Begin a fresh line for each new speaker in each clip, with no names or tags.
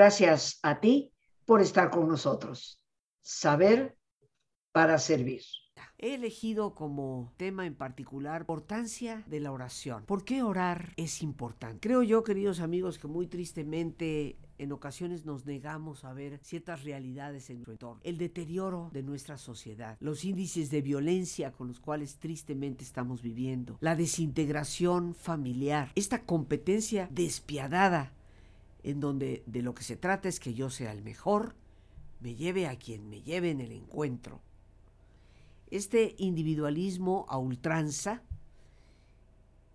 Gracias a ti por estar con nosotros. Saber para servir.
He elegido como tema en particular importancia de la oración. ¿Por qué orar es importante? Creo yo, queridos amigos, que muy tristemente en ocasiones nos negamos a ver ciertas realidades en nuestro entorno. El deterioro de nuestra sociedad, los índices de violencia con los cuales tristemente estamos viviendo, la desintegración familiar, esta competencia despiadada en donde de lo que se trata es que yo sea el mejor, me lleve a quien me lleve en el encuentro. Este individualismo a ultranza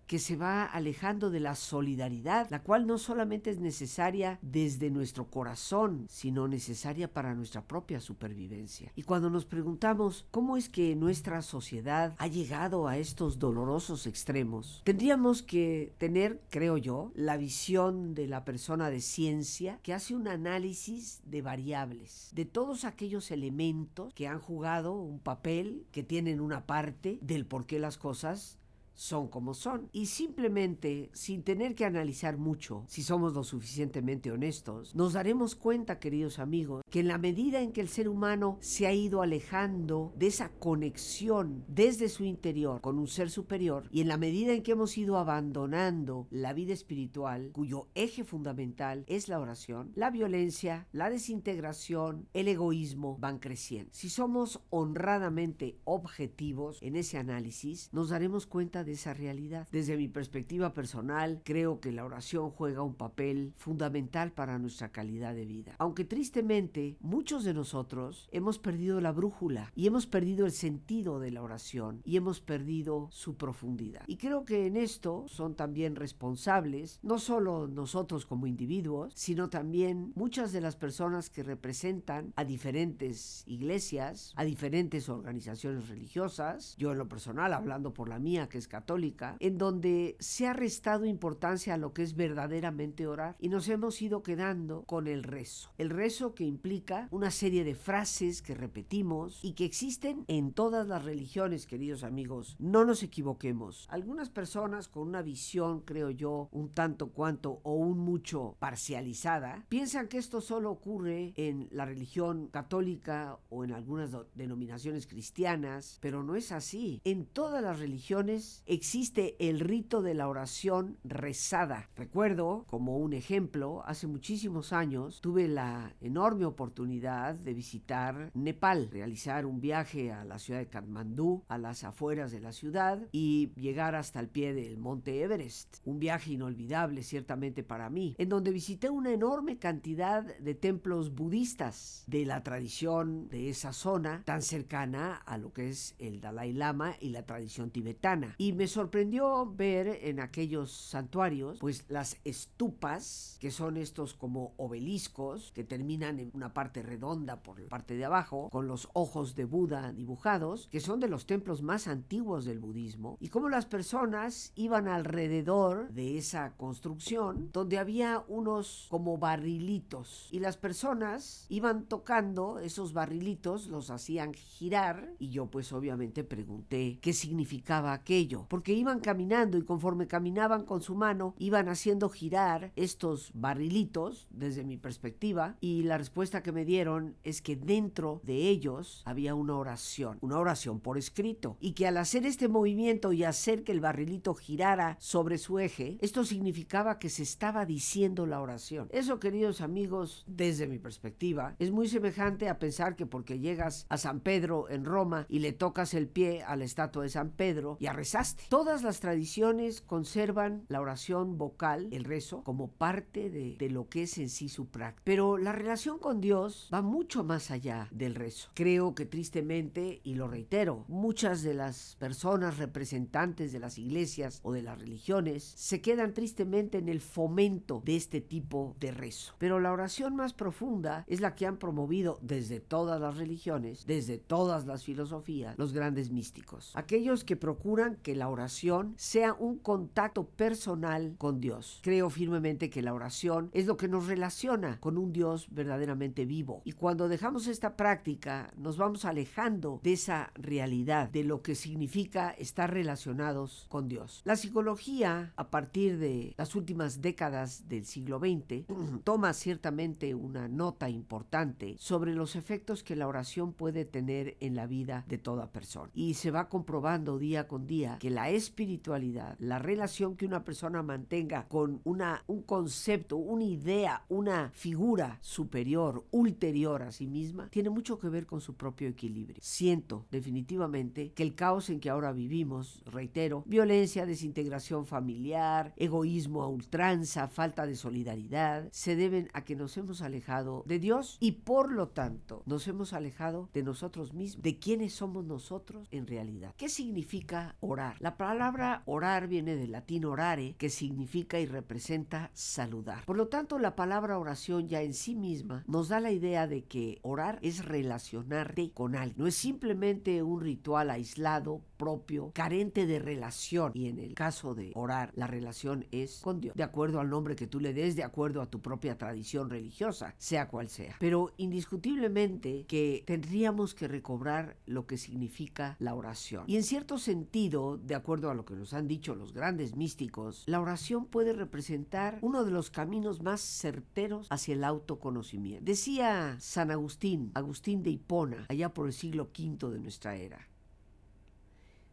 que se va alejando de la solidaridad, la cual no solamente es necesaria desde nuestro corazón, sino necesaria para nuestra propia supervivencia. Y cuando nos preguntamos cómo es que nuestra sociedad ha llegado a estos dolorosos extremos, tendríamos que tener, creo yo, la visión de la persona de ciencia que hace un análisis de variables, de todos aquellos elementos que han jugado un papel, que tienen una parte del por qué las cosas son como son. Y simplemente, sin tener que analizar mucho, si somos lo suficientemente honestos, nos daremos cuenta, queridos amigos, que en la medida en que el ser humano se ha ido alejando de esa conexión desde su interior con un ser superior, y en la medida en que hemos ido abandonando la vida espiritual, cuyo eje fundamental es la oración, la violencia, la desintegración, el egoísmo van creciendo. Si somos honradamente objetivos en ese análisis, nos daremos cuenta esa realidad. Desde mi perspectiva personal, creo que la oración juega un papel fundamental para nuestra calidad de vida. Aunque tristemente, muchos de nosotros hemos perdido la brújula y hemos perdido el sentido de la oración y hemos perdido su profundidad. Y creo que en esto son también responsables no solo nosotros como individuos, sino también muchas de las personas que representan a diferentes iglesias, a diferentes organizaciones religiosas. Yo en lo personal, hablando por la mía, que es católica, en donde se ha restado importancia a lo que es verdaderamente orar y nos hemos ido quedando con el rezo. El rezo que implica una serie de frases que repetimos y que existen en todas las religiones, queridos amigos. No nos equivoquemos. Algunas personas con una visión, creo yo, un tanto cuanto o un mucho parcializada, piensan que esto solo ocurre en la religión católica o en algunas denominaciones cristianas, pero no es así. En todas las religiones existe el rito de la oración rezada. Recuerdo, como un ejemplo, hace muchísimos años tuve la enorme oportunidad de visitar Nepal, realizar un viaje a la ciudad de Katmandú, a las afueras de la ciudad y llegar hasta el pie del monte Everest. Un viaje inolvidable ciertamente para mí, en donde visité una enorme cantidad de templos budistas de la tradición de esa zona tan cercana a lo que es el Dalai Lama y la tradición tibetana. Y me sorprendió ver en aquellos santuarios, pues las estupas, que son estos como obeliscos, que terminan en una parte redonda por la parte de abajo, con los ojos de Buda dibujados, que son de los templos más antiguos del budismo, y cómo las personas iban alrededor de esa construcción, donde había unos como barrilitos, y las personas iban tocando esos barrilitos, los hacían girar, y yo pues obviamente pregunté qué significaba aquello porque iban caminando y conforme caminaban con su mano, iban haciendo girar estos barrilitos, desde mi perspectiva, y la respuesta que me dieron es que dentro de ellos había una oración, una oración por escrito, y que al hacer este movimiento y hacer que el barrilito girara sobre su eje, esto significaba que se estaba diciendo la oración. Eso, queridos amigos, desde mi perspectiva, es muy semejante a pensar que porque llegas a San Pedro en Roma y le tocas el pie a la estatua de San Pedro, y rezaste. Todas las tradiciones conservan la oración vocal, el rezo, como parte de, de lo que es en sí su práctica. Pero la relación con Dios va mucho más allá del rezo. Creo que tristemente, y lo reitero, muchas de las personas representantes de las iglesias o de las religiones se quedan tristemente en el fomento de este tipo de rezo. Pero la oración más profunda es la que han promovido desde todas las religiones, desde todas las filosofías, los grandes místicos. Aquellos que procuran que la la oración sea un contacto personal con Dios. Creo firmemente que la oración es lo que nos relaciona con un Dios verdaderamente vivo. Y cuando dejamos esta práctica, nos vamos alejando de esa realidad, de lo que significa estar relacionados con Dios. La psicología, a partir de las últimas décadas del siglo XX, toma ciertamente una nota importante sobre los efectos que la oración puede tener en la vida de toda persona. Y se va comprobando día con día que la espiritualidad, la relación que una persona mantenga con una, un concepto, una idea, una figura superior, ulterior a sí misma, tiene mucho que ver con su propio equilibrio. Siento definitivamente que el caos en que ahora vivimos, reitero, violencia, desintegración familiar, egoísmo a ultranza, falta de solidaridad, se deben a que nos hemos alejado de Dios y por lo tanto nos hemos alejado de nosotros mismos, de quiénes somos nosotros en realidad. ¿Qué significa orar? La palabra orar viene del latín orare, que significa y representa saludar. Por lo tanto, la palabra oración ya en sí misma nos da la idea de que orar es relacionarte con alguien. No es simplemente un ritual aislado, propio, carente de relación. Y en el caso de orar, la relación es con Dios, de acuerdo al nombre que tú le des, de acuerdo a tu propia tradición religiosa, sea cual sea. Pero indiscutiblemente que tendríamos que recobrar lo que significa la oración. Y en cierto sentido, de acuerdo a lo que nos han dicho los grandes místicos, la oración puede representar uno de los caminos más certeros hacia el autoconocimiento. Decía San Agustín, Agustín de Hipona, allá por el siglo V de nuestra era.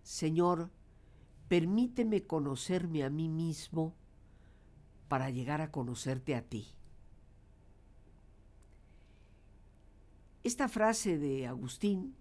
Señor, permíteme conocerme a mí mismo para llegar a conocerte a ti. Esta frase de Agustín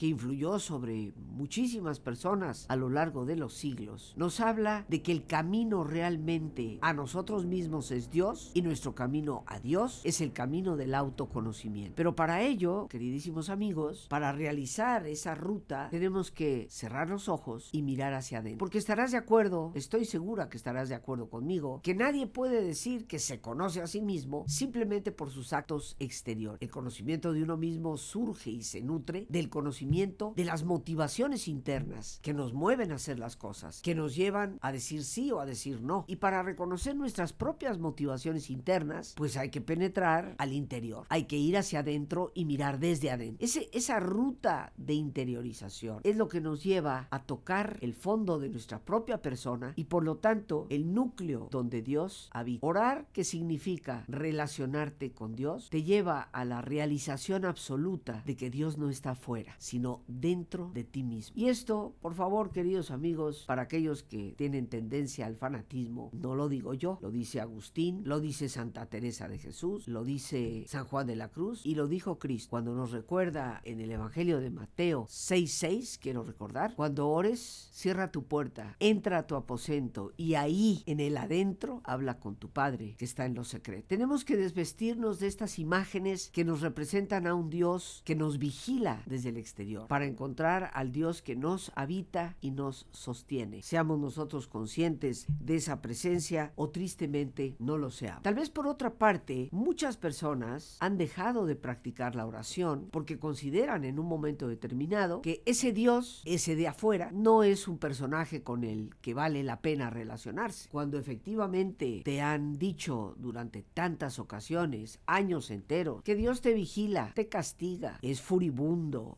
que influyó sobre muchísimas personas a lo largo de los siglos, nos habla de que el camino realmente a nosotros mismos es Dios y nuestro camino a Dios es el camino del autoconocimiento. Pero para ello, queridísimos amigos, para realizar esa ruta tenemos que cerrar los ojos y mirar hacia adentro. Porque estarás de acuerdo, estoy segura que estarás de acuerdo conmigo, que nadie puede decir que se conoce a sí mismo simplemente por sus actos exteriores. El conocimiento de uno mismo surge y se nutre del conocimiento de las motivaciones internas que nos mueven a hacer las cosas, que nos llevan a decir sí o a decir no. Y para reconocer nuestras propias motivaciones internas, pues hay que penetrar al interior, hay que ir hacia adentro y mirar desde adentro. Ese, esa ruta de interiorización es lo que nos lleva a tocar el fondo de nuestra propia persona y por lo tanto el núcleo donde Dios habita. Orar, que significa relacionarte con Dios, te lleva a la realización absoluta de que Dios no está fuera, sino dentro de ti mismo. Y esto, por favor, queridos amigos, para aquellos que tienen tendencia al fanatismo, no lo digo yo, lo dice Agustín, lo dice Santa Teresa de Jesús, lo dice San Juan de la Cruz y lo dijo Cristo cuando nos recuerda en el Evangelio de Mateo 6:6, quiero recordar, cuando ores, cierra tu puerta, entra a tu aposento y ahí en el adentro habla con tu Padre que está en lo secreto. Tenemos que desvestirnos de estas imágenes que nos representan a un Dios que nos vigila desde el exterior para encontrar al Dios que nos habita y nos sostiene. Seamos nosotros conscientes de esa presencia o tristemente no lo seamos. Tal vez por otra parte, muchas personas han dejado de practicar la oración porque consideran en un momento determinado que ese Dios, ese de afuera, no es un personaje con el que vale la pena relacionarse. Cuando efectivamente te han dicho durante tantas ocasiones, años enteros, que Dios te vigila, te castiga, es furibundo,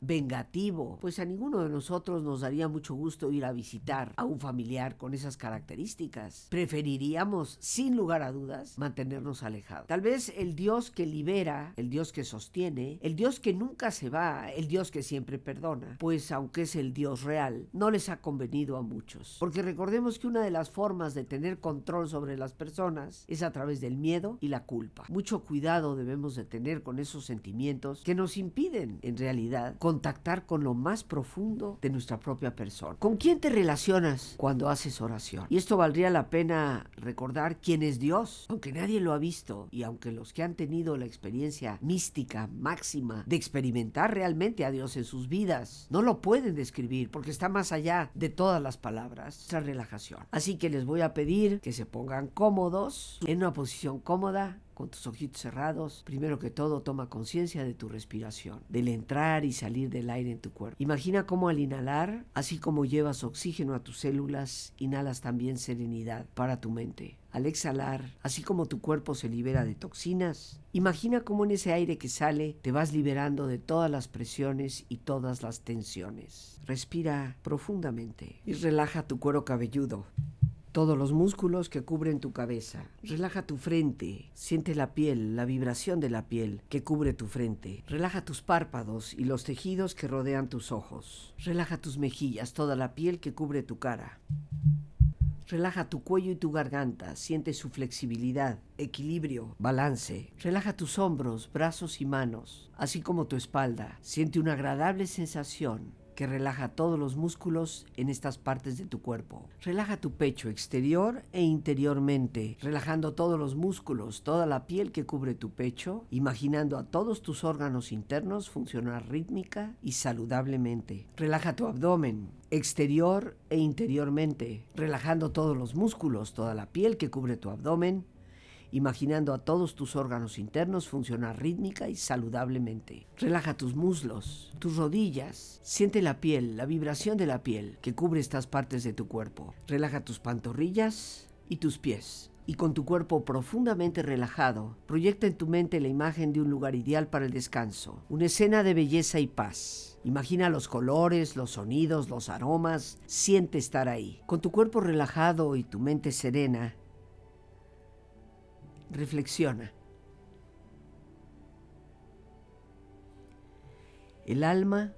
pues a ninguno de nosotros nos daría mucho gusto ir a visitar a un familiar con esas características. Preferiríamos, sin lugar a dudas, mantenernos alejados. Tal vez el Dios que libera, el Dios que sostiene, el Dios que nunca se va, el Dios que siempre perdona, pues aunque es el Dios real, no les ha convenido a muchos. Porque recordemos que una de las formas de tener control sobre las personas es a través del miedo y la culpa. Mucho cuidado debemos de tener con esos sentimientos que nos impiden, en realidad, con lo más profundo de nuestra propia persona. ¿Con quién te relacionas cuando haces oración? Y esto valdría la pena recordar quién es Dios, aunque nadie lo ha visto y aunque los que han tenido la experiencia mística máxima de experimentar realmente a Dios en sus vidas no lo pueden describir porque está más allá de todas las palabras, esa relajación. Así que les voy a pedir que se pongan cómodos en una posición cómoda con tus ojitos cerrados, primero que todo toma conciencia de tu respiración, del entrar y salir del aire en tu cuerpo. Imagina cómo al inhalar, así como llevas oxígeno a tus células, inhalas también serenidad para tu mente. Al exhalar, así como tu cuerpo se libera de toxinas, imagina cómo en ese aire que sale te vas liberando de todas las presiones y todas las tensiones. Respira profundamente y relaja tu cuero cabelludo todos los músculos que cubren tu cabeza. Relaja tu frente, siente la piel, la vibración de la piel que cubre tu frente. Relaja tus párpados y los tejidos que rodean tus ojos. Relaja tus mejillas, toda la piel que cubre tu cara. Relaja tu cuello y tu garganta, siente su flexibilidad, equilibrio, balance. Relaja tus hombros, brazos y manos, así como tu espalda. Siente una agradable sensación que relaja todos los músculos en estas partes de tu cuerpo. Relaja tu pecho exterior e interiormente, relajando todos los músculos, toda la piel que cubre tu pecho, imaginando a todos tus órganos internos funcionar rítmica y saludablemente. Relaja tu abdomen, exterior e interiormente, relajando todos los músculos, toda la piel que cubre tu abdomen, imaginando a todos tus órganos internos funcionar rítmica y saludablemente. Relaja tus muslos, tus rodillas, siente la piel, la vibración de la piel que cubre estas partes de tu cuerpo. Relaja tus pantorrillas y tus pies. Y con tu cuerpo profundamente relajado, proyecta en tu mente la imagen de un lugar ideal para el descanso, una escena de belleza y paz. Imagina los colores, los sonidos, los aromas, siente estar ahí. Con tu cuerpo relajado y tu mente serena, Reflexiona. El alma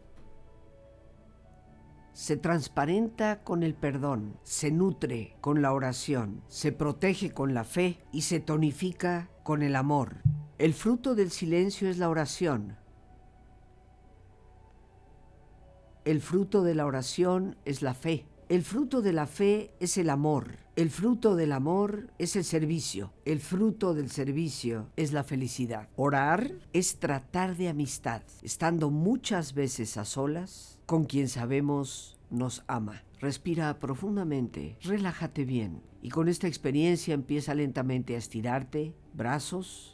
se transparenta con el perdón, se nutre con la oración, se protege con la fe y se tonifica con el amor. El fruto del silencio es la oración. El fruto de la oración es la fe. El fruto de la fe es el amor. El fruto del amor es el servicio. El fruto del servicio es la felicidad. Orar es tratar de amistad, estando muchas veces a solas con quien sabemos nos ama. Respira profundamente, relájate bien y con esta experiencia empieza lentamente a estirarte, brazos,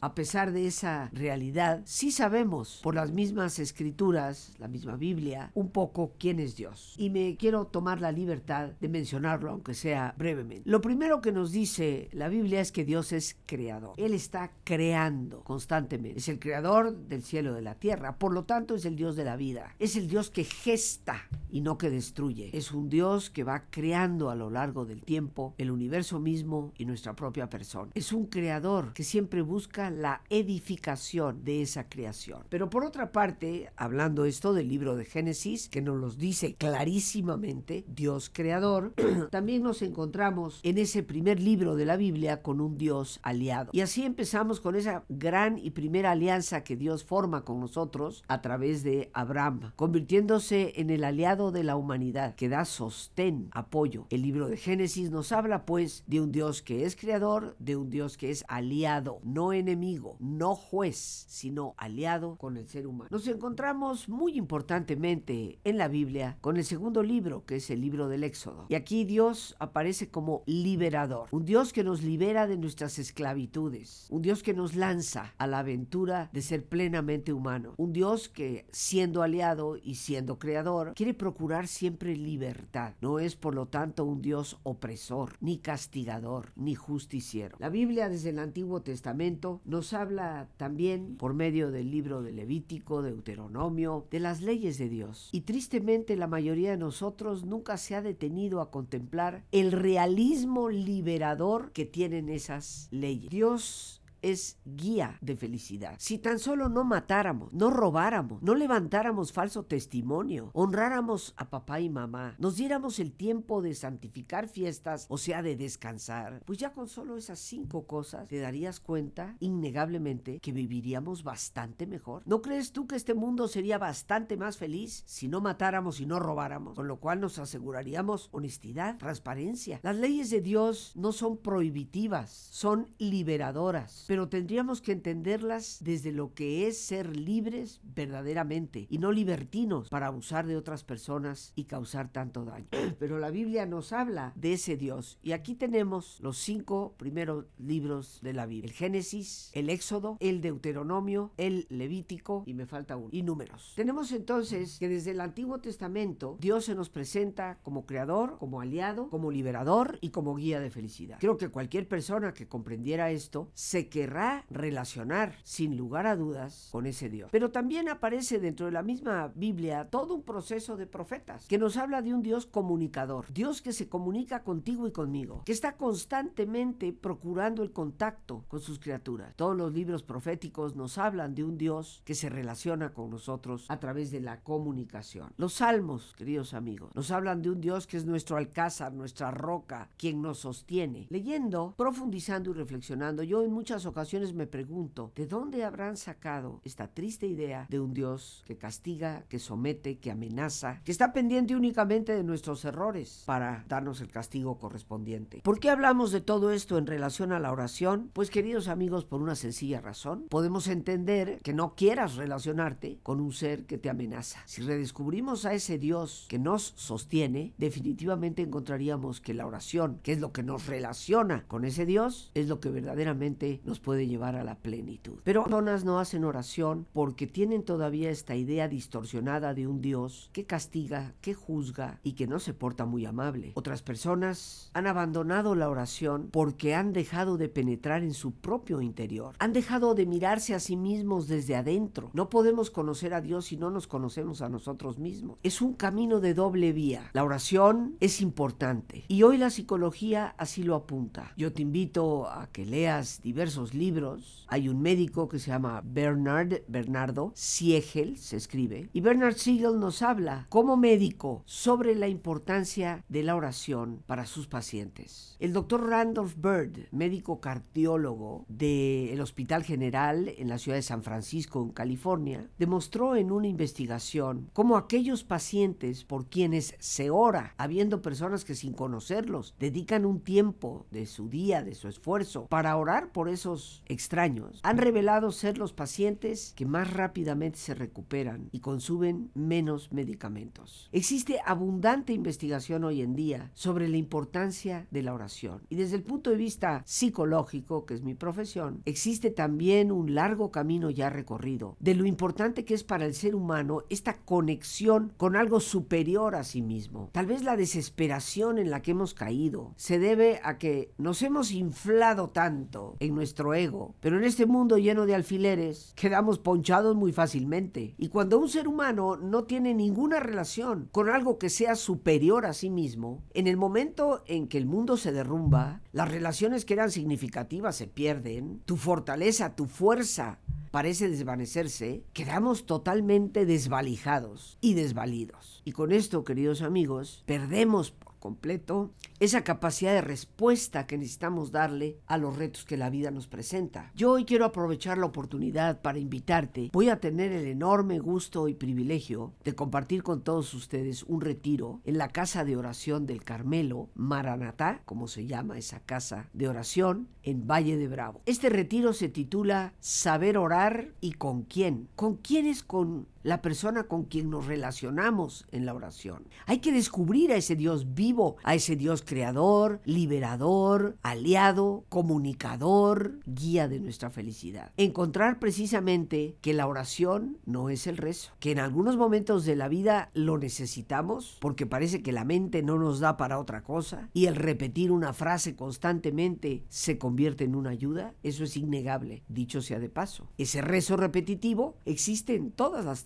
A pesar de esa realidad, sí sabemos por las mismas escrituras, la misma Biblia, un poco quién es Dios. Y me quiero tomar la libertad de mencionarlo, aunque sea brevemente. Lo primero que nos dice la Biblia es que Dios es creador. Él está creando constantemente. Es el creador del cielo y de la tierra. Por lo tanto, es el Dios de la vida. Es el Dios que gesta y no que destruye. Es un Dios que va creando a lo largo del tiempo el universo mismo y nuestra propia persona. Es un creador que siempre busca la edificación de esa creación. Pero por otra parte, hablando esto del libro de Génesis, que nos lo dice clarísimamente, Dios creador, también nos encontramos en ese primer libro de la Biblia con un Dios aliado. Y así empezamos con esa gran y primera alianza que Dios forma con nosotros a través de Abraham, convirtiéndose en el aliado de la humanidad que da sostén, apoyo. El libro de Génesis nos habla pues de un Dios que es creador, de un Dios que es aliado, no no juez, sino aliado con el ser humano. Nos encontramos muy importantemente en la Biblia con el segundo libro, que es el libro del Éxodo. Y aquí Dios aparece como liberador, un Dios que nos libera de nuestras esclavitudes, un Dios que nos lanza a la aventura de ser plenamente humano, un Dios que siendo aliado y siendo creador quiere procurar siempre libertad. No es por lo tanto un Dios opresor, ni castigador, ni justiciero. La Biblia desde el Antiguo Testamento nos habla también por medio del libro de Levítico, Deuteronomio, de las leyes de Dios. Y tristemente la mayoría de nosotros nunca se ha detenido a contemplar el realismo liberador que tienen esas leyes. Dios es guía de felicidad. Si tan solo no matáramos, no robáramos, no levantáramos falso testimonio, honráramos a papá y mamá, nos diéramos el tiempo de santificar fiestas, o sea, de descansar, pues ya con solo esas cinco cosas te darías cuenta innegablemente que viviríamos bastante mejor. ¿No crees tú que este mundo sería bastante más feliz si no matáramos y no robáramos? Con lo cual nos aseguraríamos honestidad, transparencia. Las leyes de Dios no son prohibitivas, son liberadoras, pero tendríamos que entenderlas desde lo que es ser libres verdaderamente y no libertinos para abusar de otras personas y causar tanto daño. Pero la Biblia nos habla de ese Dios y aquí tenemos los cinco primeros libros de la Biblia. El Génesis, el Éxodo, el Deuteronomio, el Levítico y me falta uno. Y números. Tenemos entonces que desde el Antiguo Testamento Dios se nos presenta como creador, como aliado, como liberador y como guía de felicidad. Creo que cualquier persona que comprendiera esto se querrá relacionar sin lugar a dudas con ese Dios. Pero también aparece dentro de la misma Biblia todo un proceso de profetas que nos habla de un Dios comunicador, Dios que se comunica contigo y conmigo, que está constantemente procurando el contacto con sus criaturas. Todos los libros proféticos nos hablan de un Dios que se relaciona con nosotros a través de la comunicación. Los salmos, queridos amigos, nos hablan de un Dios que es nuestro alcázar, nuestra roca, quien nos sostiene. Leyendo, profundizando y reflexionando, yo en muchas ocasiones me pregunto, ¿de dónde habrán sacado esta triste idea de un Dios que castiga, que somete, que amenaza, que está pendiente únicamente de nuestros errores para darnos el castigo correspondiente? ¿Por qué hablamos de todo esto en relación a la oración? Pues queridos amigos, por una sencilla razón. Podemos entender que no quieras relacionarte con un ser que te amenaza. Si redescubrimos a ese Dios que nos sostiene, definitivamente encontraríamos que la oración, que es lo que nos relaciona con ese Dios, es lo que verdaderamente nos puede llevar a la plenitud. Pero personas no hacen oración porque tienen todavía esta idea distorsionada de un Dios que castiga, que juzga y que no se porta muy amable. Otras personas han abandonado la oración porque han dejado de penetrar en su propio interior. Han dejado de mirarse a sí mismos desde adentro. No podemos conocer a Dios si no nos conocemos a nosotros mismos. Es un camino de doble vía. La oración es importante y hoy la psicología así lo apunta. Yo te invito a que leas diversos libros. Hay un médico que se llama Bernard Bernardo Siegel, se escribe, y Bernard Siegel nos habla como médico sobre la importancia de la oración para sus pacientes. El doctor Randolph Bird, médico cardiólogo del Hospital General en la ciudad de San Francisco, en California, demostró en una investigación cómo aquellos pacientes por quienes se ora, habiendo personas que sin conocerlos dedican un tiempo de su día, de su esfuerzo, para orar por esos extraños, han revelado ser los pacientes que más rápidamente se recuperan y consumen menos medicamentos. Existe abundante investigación hoy en día sobre la importancia de la oración y desde el punto de vista psicológico, que es mi profesión, existe también un largo camino ya recorrido de lo importante que es para el ser humano esta conexión con algo superior a sí mismo. Tal vez la desesperación en la que hemos caído se debe a que nos hemos inflado tanto en nuestro ego, pero en este mundo lleno de alfileres quedamos ponchados muy fácilmente. Y cuando un ser humano no tiene ninguna relación con algo que sea superior a sí mismo, en el momento en que el mundo se derrumba, las relaciones que eran significativas se pierden, tu fortaleza, tu fuerza parece desvanecerse, quedamos totalmente desvalijados y desvalidos. Y con esto, queridos amigos, perdemos completo esa capacidad de respuesta que necesitamos darle a los retos que la vida nos presenta. Yo hoy quiero aprovechar la oportunidad para invitarte. Voy a tener el enorme gusto y privilegio de compartir con todos ustedes un retiro en la casa de oración del Carmelo, Maranatá, como se llama esa casa de oración, en Valle de Bravo. Este retiro se titula Saber orar y con quién. ¿Con quién es con la persona con quien nos relacionamos en la oración? Hay que descubrir a ese Dios vivo, a ese Dios creador, liberador, aliado, comunicador, guía de nuestra felicidad. Encontrar precisamente que la oración no es el rezo, que en algunos momentos de la vida lo necesitamos porque parece que la mente no nos da para otra cosa y el repetir una frase constantemente se convierte en una ayuda, eso es innegable, dicho sea de paso. Ese rezo repetitivo existe en todas las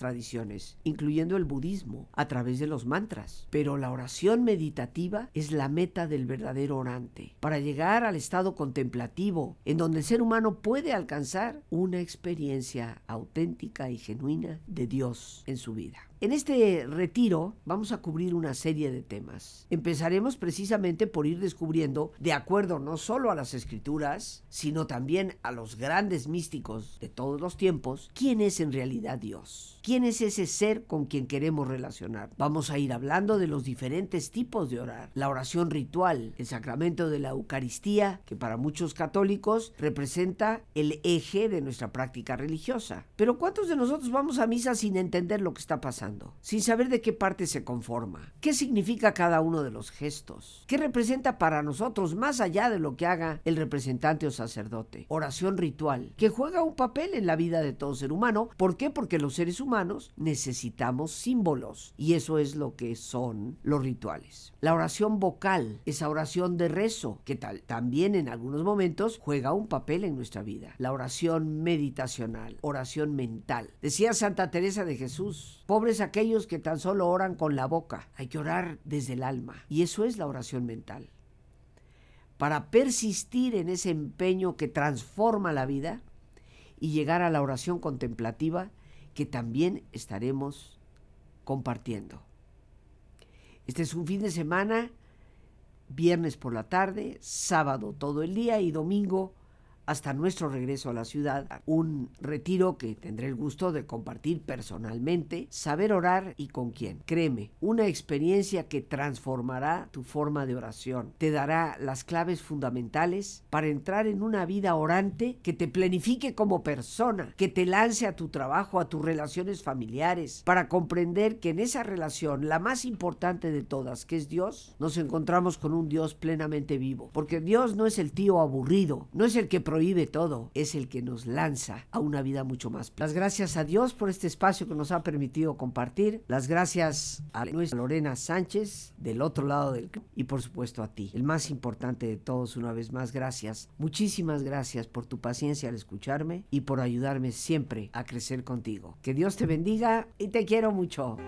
incluyendo el budismo, a través de los mantras. Pero la oración meditativa es la meta del verdadero orante, para llegar al estado contemplativo, en donde el ser humano puede alcanzar una experiencia auténtica y genuina de Dios en su vida. En este retiro vamos a cubrir una serie de temas. Empezaremos precisamente por ir descubriendo, de acuerdo no solo a las escrituras, sino también a los grandes místicos de todos los tiempos, quién es en realidad Dios. ¿Quién es ese ser con quien queremos relacionar? Vamos a ir hablando de los diferentes tipos de orar. La oración ritual, el sacramento de la Eucaristía, que para muchos católicos representa el eje de nuestra práctica religiosa. Pero ¿cuántos de nosotros vamos a misa sin entender lo que está pasando? Sin saber de qué parte se conforma. ¿Qué significa cada uno de los gestos? ¿Qué representa para nosotros más allá de lo que haga el representante o sacerdote? Oración ritual, que juega un papel en la vida de todo ser humano. ¿Por qué? Porque los seres humanos necesitamos símbolos y eso es lo que son los rituales. La oración vocal, esa oración de rezo, que tal, también en algunos momentos juega un papel en nuestra vida. La oración meditacional, oración mental. Decía Santa Teresa de Jesús, pobres aquellos que tan solo oran con la boca, hay que orar desde el alma y eso es la oración mental. Para persistir en ese empeño que transforma la vida y llegar a la oración contemplativa, que también estaremos compartiendo. Este es un fin de semana, viernes por la tarde, sábado todo el día y domingo hasta nuestro regreso a la ciudad, un retiro que tendré el gusto de compartir personalmente, saber orar y con quién. Créeme, una experiencia que transformará tu forma de oración, te dará las claves fundamentales para entrar en una vida orante que te planifique como persona, que te lance a tu trabajo, a tus relaciones familiares, para comprender que en esa relación, la más importante de todas, que es Dios, nos encontramos con un Dios plenamente vivo, porque Dios no es el tío aburrido, no es el que prohíbe todo, es el que nos lanza a una vida mucho más. Las gracias a Dios por este espacio que nos ha permitido compartir. Las gracias a nuestra Lorena Sánchez del otro lado del y por supuesto a ti, el más importante de todos, una vez más, gracias. Muchísimas gracias por tu paciencia al escucharme y por ayudarme siempre a crecer contigo. Que Dios te bendiga y te quiero mucho.